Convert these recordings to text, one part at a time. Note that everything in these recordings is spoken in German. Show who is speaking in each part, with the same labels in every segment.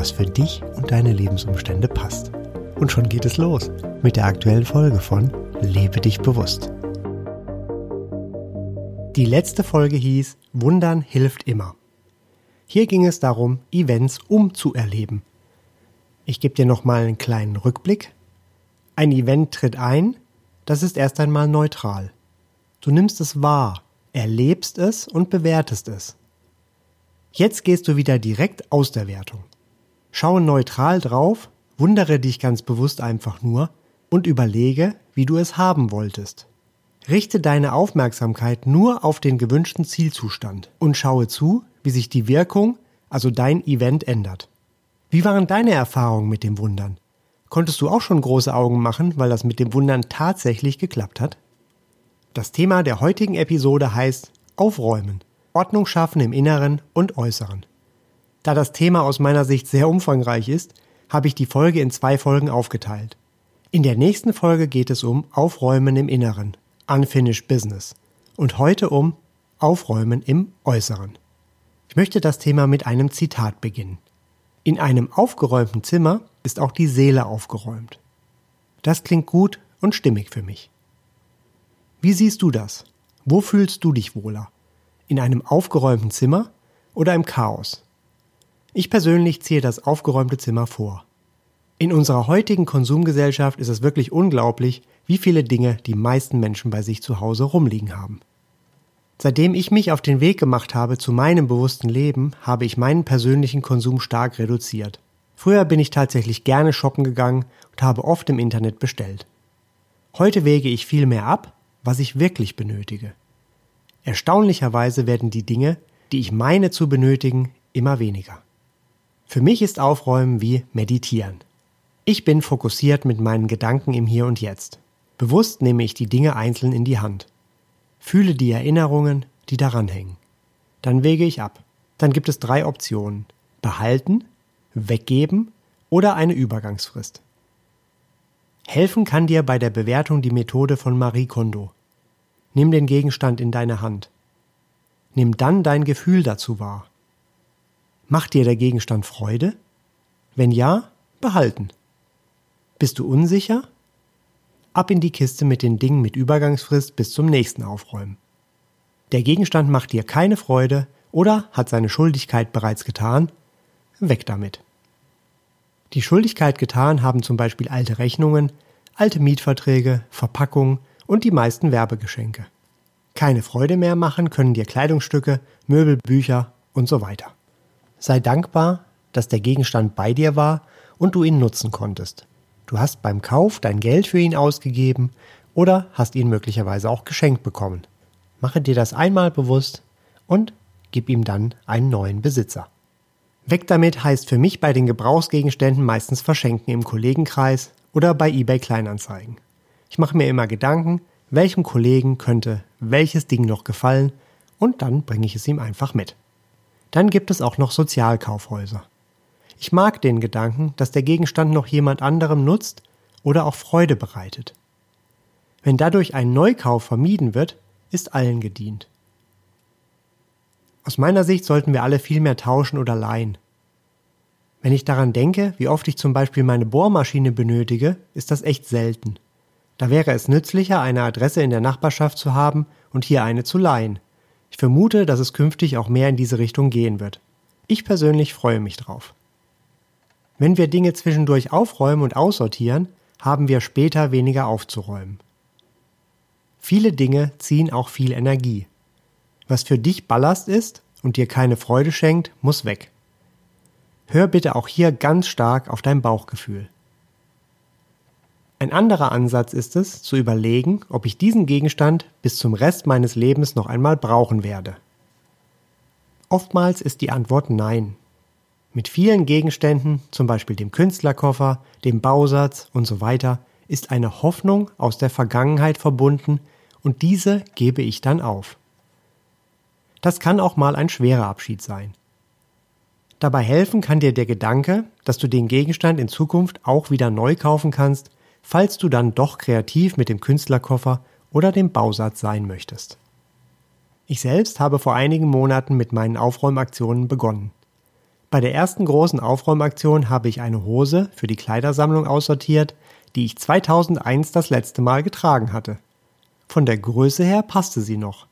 Speaker 1: was für dich und deine Lebensumstände passt. Und schon geht es los mit der aktuellen Folge von Lebe dich bewusst. Die letzte Folge hieß Wundern hilft immer. Hier ging es darum, Events umzuerleben. Ich gebe dir nochmal einen kleinen Rückblick. Ein Event tritt ein, das ist erst einmal neutral. Du nimmst es wahr, erlebst es und bewertest es. Jetzt gehst du wieder direkt aus der Wertung. Schaue neutral drauf Wundere dich ganz bewusst einfach nur und überlege, wie du es haben wolltest. Richte deine Aufmerksamkeit nur auf den gewünschten Zielzustand und schaue zu, wie sich die Wirkung, also dein Event ändert. Wie waren deine Erfahrungen mit dem Wundern? Konntest du auch schon große Augen machen, weil das mit dem Wundern tatsächlich geklappt hat? Das Thema der heutigen Episode heißt Aufräumen, Ordnung schaffen im Inneren und Äußeren. Da das Thema aus meiner Sicht sehr umfangreich ist, habe ich die Folge in zwei Folgen aufgeteilt. In der nächsten Folge geht es um Aufräumen im Inneren, Unfinished Business, und heute um Aufräumen im Äußeren. Ich möchte das Thema mit einem Zitat beginnen. In einem aufgeräumten Zimmer ist auch die Seele aufgeräumt. Das klingt gut und stimmig für mich. Wie siehst du das? Wo fühlst du dich wohler? In einem aufgeräumten Zimmer oder im Chaos? Ich persönlich ziehe das aufgeräumte Zimmer vor. In unserer heutigen Konsumgesellschaft ist es wirklich unglaublich, wie viele Dinge die meisten Menschen bei sich zu Hause rumliegen haben. Seitdem ich mich auf den Weg gemacht habe zu meinem bewussten Leben, habe ich meinen persönlichen Konsum stark reduziert. Früher bin ich tatsächlich gerne shoppen gegangen und habe oft im Internet bestellt. Heute wege ich viel mehr ab, was ich wirklich benötige. Erstaunlicherweise werden die Dinge, die ich meine zu benötigen, immer weniger. Für mich ist Aufräumen wie Meditieren. Ich bin fokussiert mit meinen Gedanken im Hier und Jetzt. Bewusst nehme ich die Dinge einzeln in die Hand. Fühle die Erinnerungen, die daran hängen. Dann wege ich ab. Dann gibt es drei Optionen. Behalten, weggeben oder eine Übergangsfrist. Helfen kann dir bei der Bewertung die Methode von Marie Kondo. Nimm den Gegenstand in deine Hand. Nimm dann dein Gefühl dazu wahr. Macht dir der Gegenstand Freude? Wenn ja, behalten. Bist du unsicher? Ab in die Kiste mit den Dingen mit Übergangsfrist bis zum nächsten Aufräumen. Der Gegenstand macht dir keine Freude oder hat seine Schuldigkeit bereits getan? Weg damit. Die Schuldigkeit getan haben zum Beispiel alte Rechnungen, alte Mietverträge, Verpackungen und die meisten Werbegeschenke. Keine Freude mehr machen können dir Kleidungsstücke, Möbel, Bücher und so weiter. Sei dankbar, dass der Gegenstand bei dir war und du ihn nutzen konntest. Du hast beim Kauf dein Geld für ihn ausgegeben oder hast ihn möglicherweise auch geschenkt bekommen. Mache dir das einmal bewusst und gib ihm dann einen neuen Besitzer. Weg damit heißt für mich bei den Gebrauchsgegenständen meistens verschenken im Kollegenkreis oder bei eBay Kleinanzeigen. Ich mache mir immer Gedanken, welchem Kollegen könnte welches Ding noch gefallen und dann bringe ich es ihm einfach mit. Dann gibt es auch noch Sozialkaufhäuser. Ich mag den Gedanken, dass der Gegenstand noch jemand anderem nutzt oder auch Freude bereitet. Wenn dadurch ein Neukauf vermieden wird, ist allen gedient. Aus meiner Sicht sollten wir alle viel mehr tauschen oder leihen. Wenn ich daran denke, wie oft ich zum Beispiel meine Bohrmaschine benötige, ist das echt selten. Da wäre es nützlicher, eine Adresse in der Nachbarschaft zu haben und hier eine zu leihen. Ich vermute, dass es künftig auch mehr in diese Richtung gehen wird. Ich persönlich freue mich drauf. Wenn wir Dinge zwischendurch aufräumen und aussortieren, haben wir später weniger aufzuräumen. Viele Dinge ziehen auch viel Energie. Was für dich Ballast ist und dir keine Freude schenkt, muss weg. Hör bitte auch hier ganz stark auf dein Bauchgefühl. Ein anderer Ansatz ist es, zu überlegen, ob ich diesen Gegenstand bis zum Rest meines Lebens noch einmal brauchen werde. Oftmals ist die Antwort Nein. Mit vielen Gegenständen, zum Beispiel dem Künstlerkoffer, dem Bausatz und so weiter, ist eine Hoffnung aus der Vergangenheit verbunden und diese gebe ich dann auf. Das kann auch mal ein schwerer Abschied sein. Dabei helfen kann dir der Gedanke, dass du den Gegenstand in Zukunft auch wieder neu kaufen kannst, falls du dann doch kreativ mit dem Künstlerkoffer oder dem Bausatz sein möchtest. Ich selbst habe vor einigen Monaten mit meinen Aufräumaktionen begonnen. Bei der ersten großen Aufräumaktion habe ich eine Hose für die Kleidersammlung aussortiert, die ich 2001 das letzte Mal getragen hatte. Von der Größe her passte sie noch.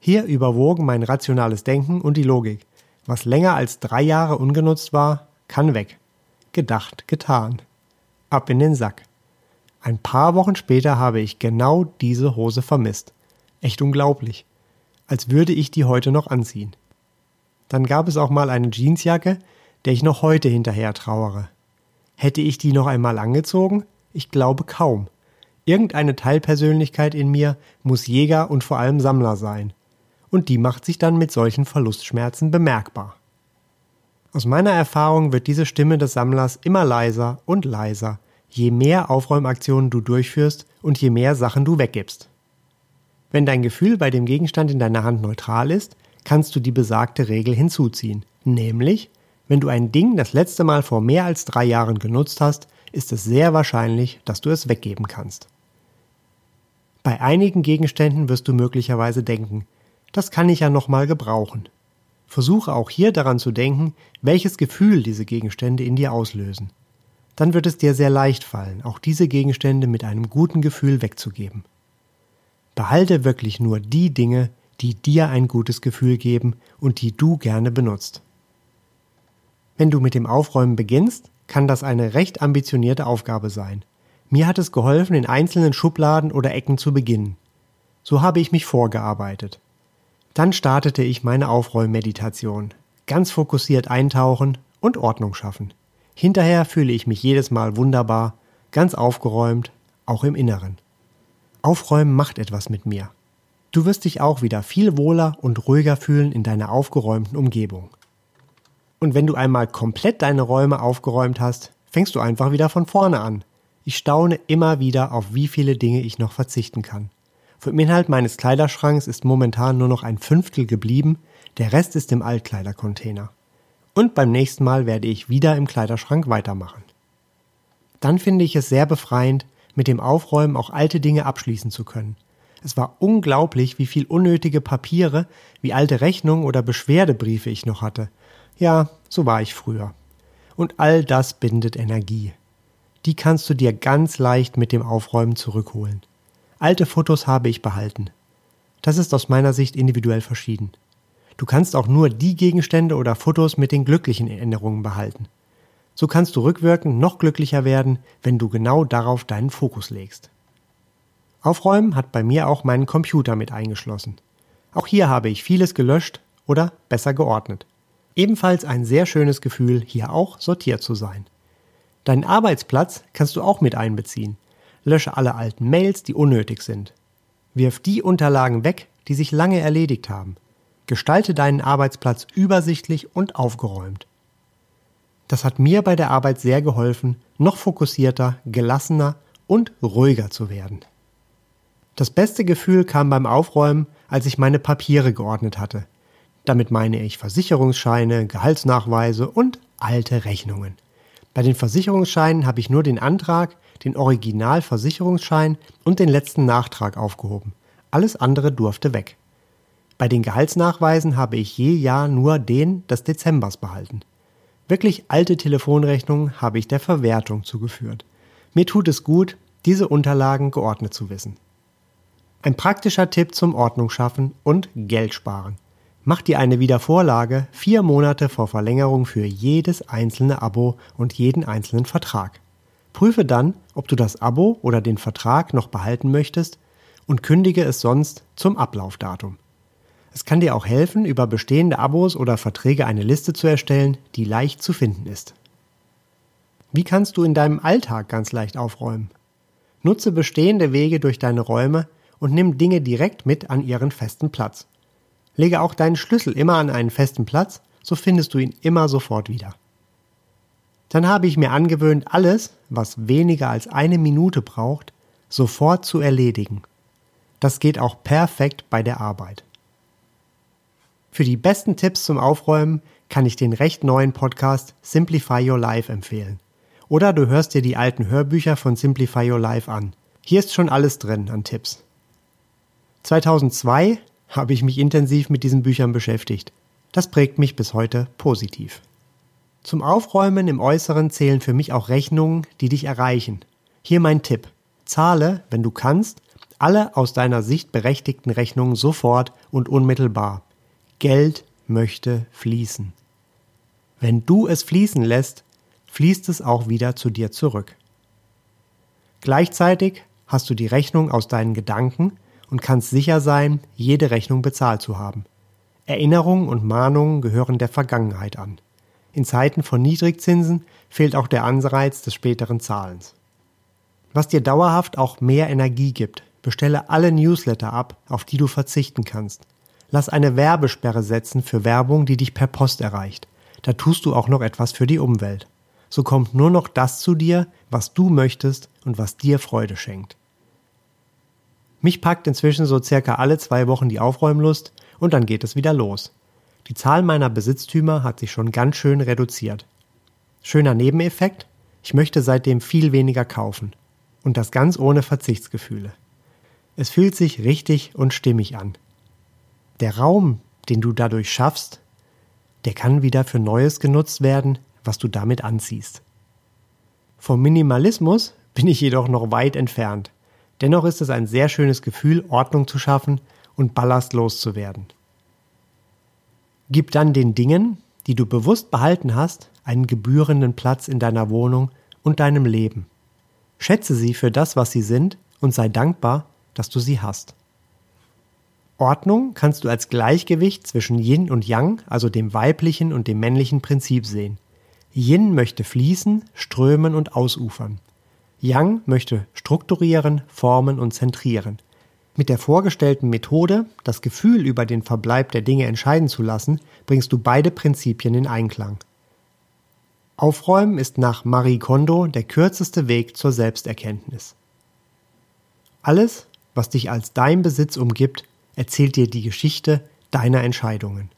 Speaker 1: Hier überwogen mein rationales Denken und die Logik. Was länger als drei Jahre ungenutzt war, kann weg. Gedacht, getan. Ab in den Sack. Ein paar Wochen später habe ich genau diese Hose vermisst. Echt unglaublich. Als würde ich die heute noch anziehen. Dann gab es auch mal eine Jeansjacke, der ich noch heute hinterher trauere. Hätte ich die noch einmal angezogen? Ich glaube kaum. Irgendeine Teilpersönlichkeit in mir muss Jäger und vor allem Sammler sein. Und die macht sich dann mit solchen Verlustschmerzen bemerkbar. Aus meiner Erfahrung wird diese Stimme des Sammlers immer leiser und leiser, je mehr Aufräumaktionen du durchführst und je mehr Sachen du weggibst. Wenn dein Gefühl bei dem Gegenstand in deiner Hand neutral ist, kannst du die besagte Regel hinzuziehen. Nämlich, wenn du ein Ding das letzte Mal vor mehr als drei Jahren genutzt hast, ist es sehr wahrscheinlich, dass du es weggeben kannst. Bei einigen Gegenständen wirst du möglicherweise denken, das kann ich ja nochmal gebrauchen. Versuche auch hier daran zu denken, welches Gefühl diese Gegenstände in dir auslösen. Dann wird es dir sehr leicht fallen, auch diese Gegenstände mit einem guten Gefühl wegzugeben. Behalte wirklich nur die Dinge, die dir ein gutes Gefühl geben und die du gerne benutzt. Wenn du mit dem Aufräumen beginnst, kann das eine recht ambitionierte Aufgabe sein. Mir hat es geholfen, in einzelnen Schubladen oder Ecken zu beginnen. So habe ich mich vorgearbeitet. Dann startete ich meine Aufräummeditation. Ganz fokussiert eintauchen und Ordnung schaffen. Hinterher fühle ich mich jedes Mal wunderbar, ganz aufgeräumt, auch im Inneren. Aufräumen macht etwas mit mir. Du wirst dich auch wieder viel wohler und ruhiger fühlen in deiner aufgeräumten Umgebung. Und wenn du einmal komplett deine Räume aufgeräumt hast, fängst du einfach wieder von vorne an. Ich staune immer wieder, auf wie viele Dinge ich noch verzichten kann. Vom Inhalt meines Kleiderschranks ist momentan nur noch ein Fünftel geblieben, der Rest ist im Altkleidercontainer. Und beim nächsten Mal werde ich wieder im Kleiderschrank weitermachen. Dann finde ich es sehr befreiend, mit dem Aufräumen auch alte Dinge abschließen zu können – es war unglaublich, wie viel unnötige Papiere, wie alte Rechnungen oder Beschwerdebriefe ich noch hatte. Ja, so war ich früher. Und all das bindet Energie. Die kannst du dir ganz leicht mit dem Aufräumen zurückholen. Alte Fotos habe ich behalten. Das ist aus meiner Sicht individuell verschieden. Du kannst auch nur die Gegenstände oder Fotos mit den glücklichen Erinnerungen behalten. So kannst du rückwirkend noch glücklicher werden, wenn du genau darauf deinen Fokus legst. Aufräumen hat bei mir auch meinen Computer mit eingeschlossen. Auch hier habe ich vieles gelöscht oder besser geordnet. Ebenfalls ein sehr schönes Gefühl, hier auch sortiert zu sein. Deinen Arbeitsplatz kannst du auch mit einbeziehen. Lösche alle alten Mails, die unnötig sind. Wirf die Unterlagen weg, die sich lange erledigt haben. Gestalte deinen Arbeitsplatz übersichtlich und aufgeräumt. Das hat mir bei der Arbeit sehr geholfen, noch fokussierter, gelassener und ruhiger zu werden. Das beste Gefühl kam beim Aufräumen, als ich meine Papiere geordnet hatte. Damit meine ich Versicherungsscheine, Gehaltsnachweise und alte Rechnungen. Bei den Versicherungsscheinen habe ich nur den Antrag, den Originalversicherungsschein und den letzten Nachtrag aufgehoben. Alles andere durfte weg. Bei den Gehaltsnachweisen habe ich je Jahr nur den des Dezembers behalten. Wirklich alte Telefonrechnungen habe ich der Verwertung zugeführt. Mir tut es gut, diese Unterlagen geordnet zu wissen. Ein praktischer Tipp zum Ordnung schaffen und Geld sparen. Mach dir eine Wiedervorlage vier Monate vor Verlängerung für jedes einzelne Abo und jeden einzelnen Vertrag. Prüfe dann, ob du das Abo oder den Vertrag noch behalten möchtest und kündige es sonst zum Ablaufdatum. Es kann dir auch helfen, über bestehende Abos oder Verträge eine Liste zu erstellen, die leicht zu finden ist. Wie kannst du in deinem Alltag ganz leicht aufräumen? Nutze bestehende Wege durch deine Räume, und nimm Dinge direkt mit an ihren festen Platz. Lege auch deinen Schlüssel immer an einen festen Platz, so findest du ihn immer sofort wieder. Dann habe ich mir angewöhnt, alles, was weniger als eine Minute braucht, sofort zu erledigen. Das geht auch perfekt bei der Arbeit. Für die besten Tipps zum Aufräumen kann ich den recht neuen Podcast Simplify Your Life empfehlen. Oder du hörst dir die alten Hörbücher von Simplify Your Life an. Hier ist schon alles drin an Tipps. 2002 habe ich mich intensiv mit diesen Büchern beschäftigt. Das prägt mich bis heute positiv. Zum Aufräumen im Äußeren zählen für mich auch Rechnungen, die dich erreichen. Hier mein Tipp. Zahle, wenn du kannst, alle aus deiner Sicht berechtigten Rechnungen sofort und unmittelbar. Geld möchte fließen. Wenn du es fließen lässt, fließt es auch wieder zu dir zurück. Gleichzeitig hast du die Rechnung aus deinen Gedanken und kannst sicher sein, jede Rechnung bezahlt zu haben. Erinnerungen und Mahnungen gehören der Vergangenheit an. In Zeiten von Niedrigzinsen fehlt auch der Anreiz des späteren Zahlens. Was dir dauerhaft auch mehr Energie gibt, bestelle alle Newsletter ab, auf die du verzichten kannst. Lass eine Werbesperre setzen für Werbung, die dich per Post erreicht. Da tust du auch noch etwas für die Umwelt. So kommt nur noch das zu dir, was du möchtest und was dir Freude schenkt. Mich packt inzwischen so circa alle zwei Wochen die Aufräumlust und dann geht es wieder los. Die Zahl meiner Besitztümer hat sich schon ganz schön reduziert. Schöner Nebeneffekt, ich möchte seitdem viel weniger kaufen. Und das ganz ohne Verzichtsgefühle. Es fühlt sich richtig und stimmig an. Der Raum, den du dadurch schaffst, der kann wieder für Neues genutzt werden, was du damit anziehst. Vom Minimalismus bin ich jedoch noch weit entfernt. Dennoch ist es ein sehr schönes Gefühl, Ordnung zu schaffen und Ballast loszuwerden. Gib dann den Dingen, die du bewusst behalten hast, einen gebührenden Platz in deiner Wohnung und deinem Leben. Schätze sie für das, was sie sind und sei dankbar, dass du sie hast. Ordnung kannst du als Gleichgewicht zwischen Yin und Yang, also dem weiblichen und dem männlichen Prinzip sehen. Yin möchte fließen, strömen und ausufern. Yang möchte strukturieren, formen und zentrieren. Mit der vorgestellten Methode, das Gefühl über den Verbleib der Dinge entscheiden zu lassen, bringst du beide Prinzipien in Einklang. Aufräumen ist nach Marie Kondo der kürzeste Weg zur Selbsterkenntnis. Alles, was dich als dein Besitz umgibt, erzählt dir die Geschichte deiner Entscheidungen.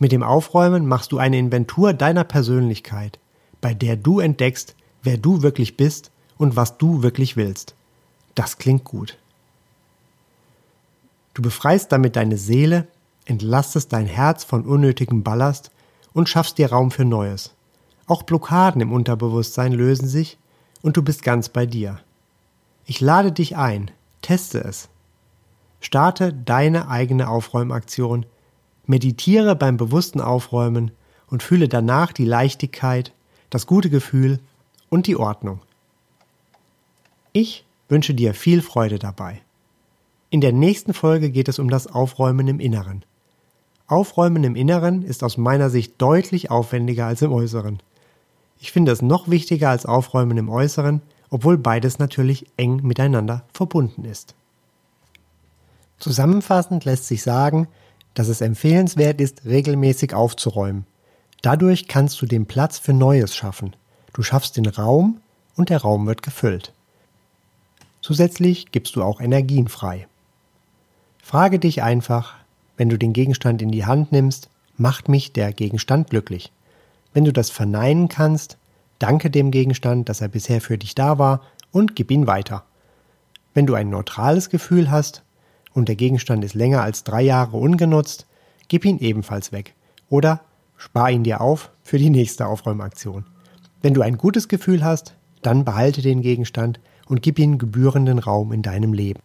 Speaker 1: Mit dem Aufräumen machst du eine Inventur deiner Persönlichkeit, bei der du entdeckst, wer du wirklich bist und was du wirklich willst. Das klingt gut. Du befreist damit deine Seele, entlastest dein Herz von unnötigem Ballast und schaffst dir Raum für Neues. Auch Blockaden im Unterbewusstsein lösen sich und du bist ganz bei dir. Ich lade dich ein, teste es. Starte deine eigene Aufräumaktion, meditiere beim bewussten Aufräumen und fühle danach die Leichtigkeit, das gute Gefühl und die Ordnung. Ich wünsche dir viel Freude dabei. In der nächsten Folge geht es um das Aufräumen im Inneren. Aufräumen im Inneren ist aus meiner Sicht deutlich aufwendiger als im Äußeren. Ich finde es noch wichtiger als Aufräumen im Äußeren, obwohl beides natürlich eng miteinander verbunden ist. Zusammenfassend lässt sich sagen, dass es empfehlenswert ist, regelmäßig aufzuräumen. Dadurch kannst du den Platz für Neues schaffen. Du schaffst den Raum und der Raum wird gefüllt. Zusätzlich gibst du auch Energien frei. Frage dich einfach, wenn du den Gegenstand in die Hand nimmst, macht mich der Gegenstand glücklich? Wenn du das verneinen kannst, danke dem Gegenstand, dass er bisher für dich da war und gib ihn weiter. Wenn du ein neutrales Gefühl hast und der Gegenstand ist länger als drei Jahre ungenutzt, gib ihn ebenfalls weg oder spar ihn dir auf für die nächste Aufräumaktion. Wenn du ein gutes Gefühl hast, dann behalte den Gegenstand und gib ihm gebührenden Raum in deinem Leben.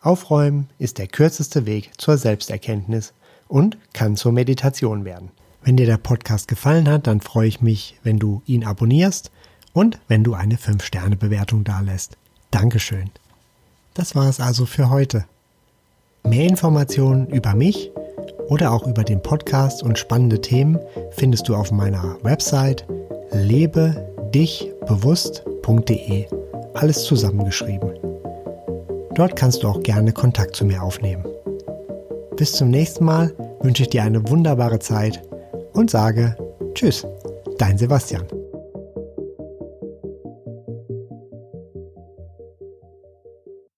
Speaker 1: Aufräumen ist der kürzeste Weg zur Selbsterkenntnis und kann zur Meditation werden. Wenn dir der Podcast gefallen hat, dann freue ich mich, wenn du ihn abonnierst und wenn du eine 5-Sterne-Bewertung dalässt. Dankeschön. Das war es also für heute. Mehr Informationen über mich oder auch über den Podcast und spannende Themen findest du auf meiner Website lebedichbewusst.de alles zusammengeschrieben. Dort kannst du auch gerne Kontakt zu mir aufnehmen. Bis zum nächsten Mal wünsche ich dir eine wunderbare Zeit und sage Tschüss, dein Sebastian.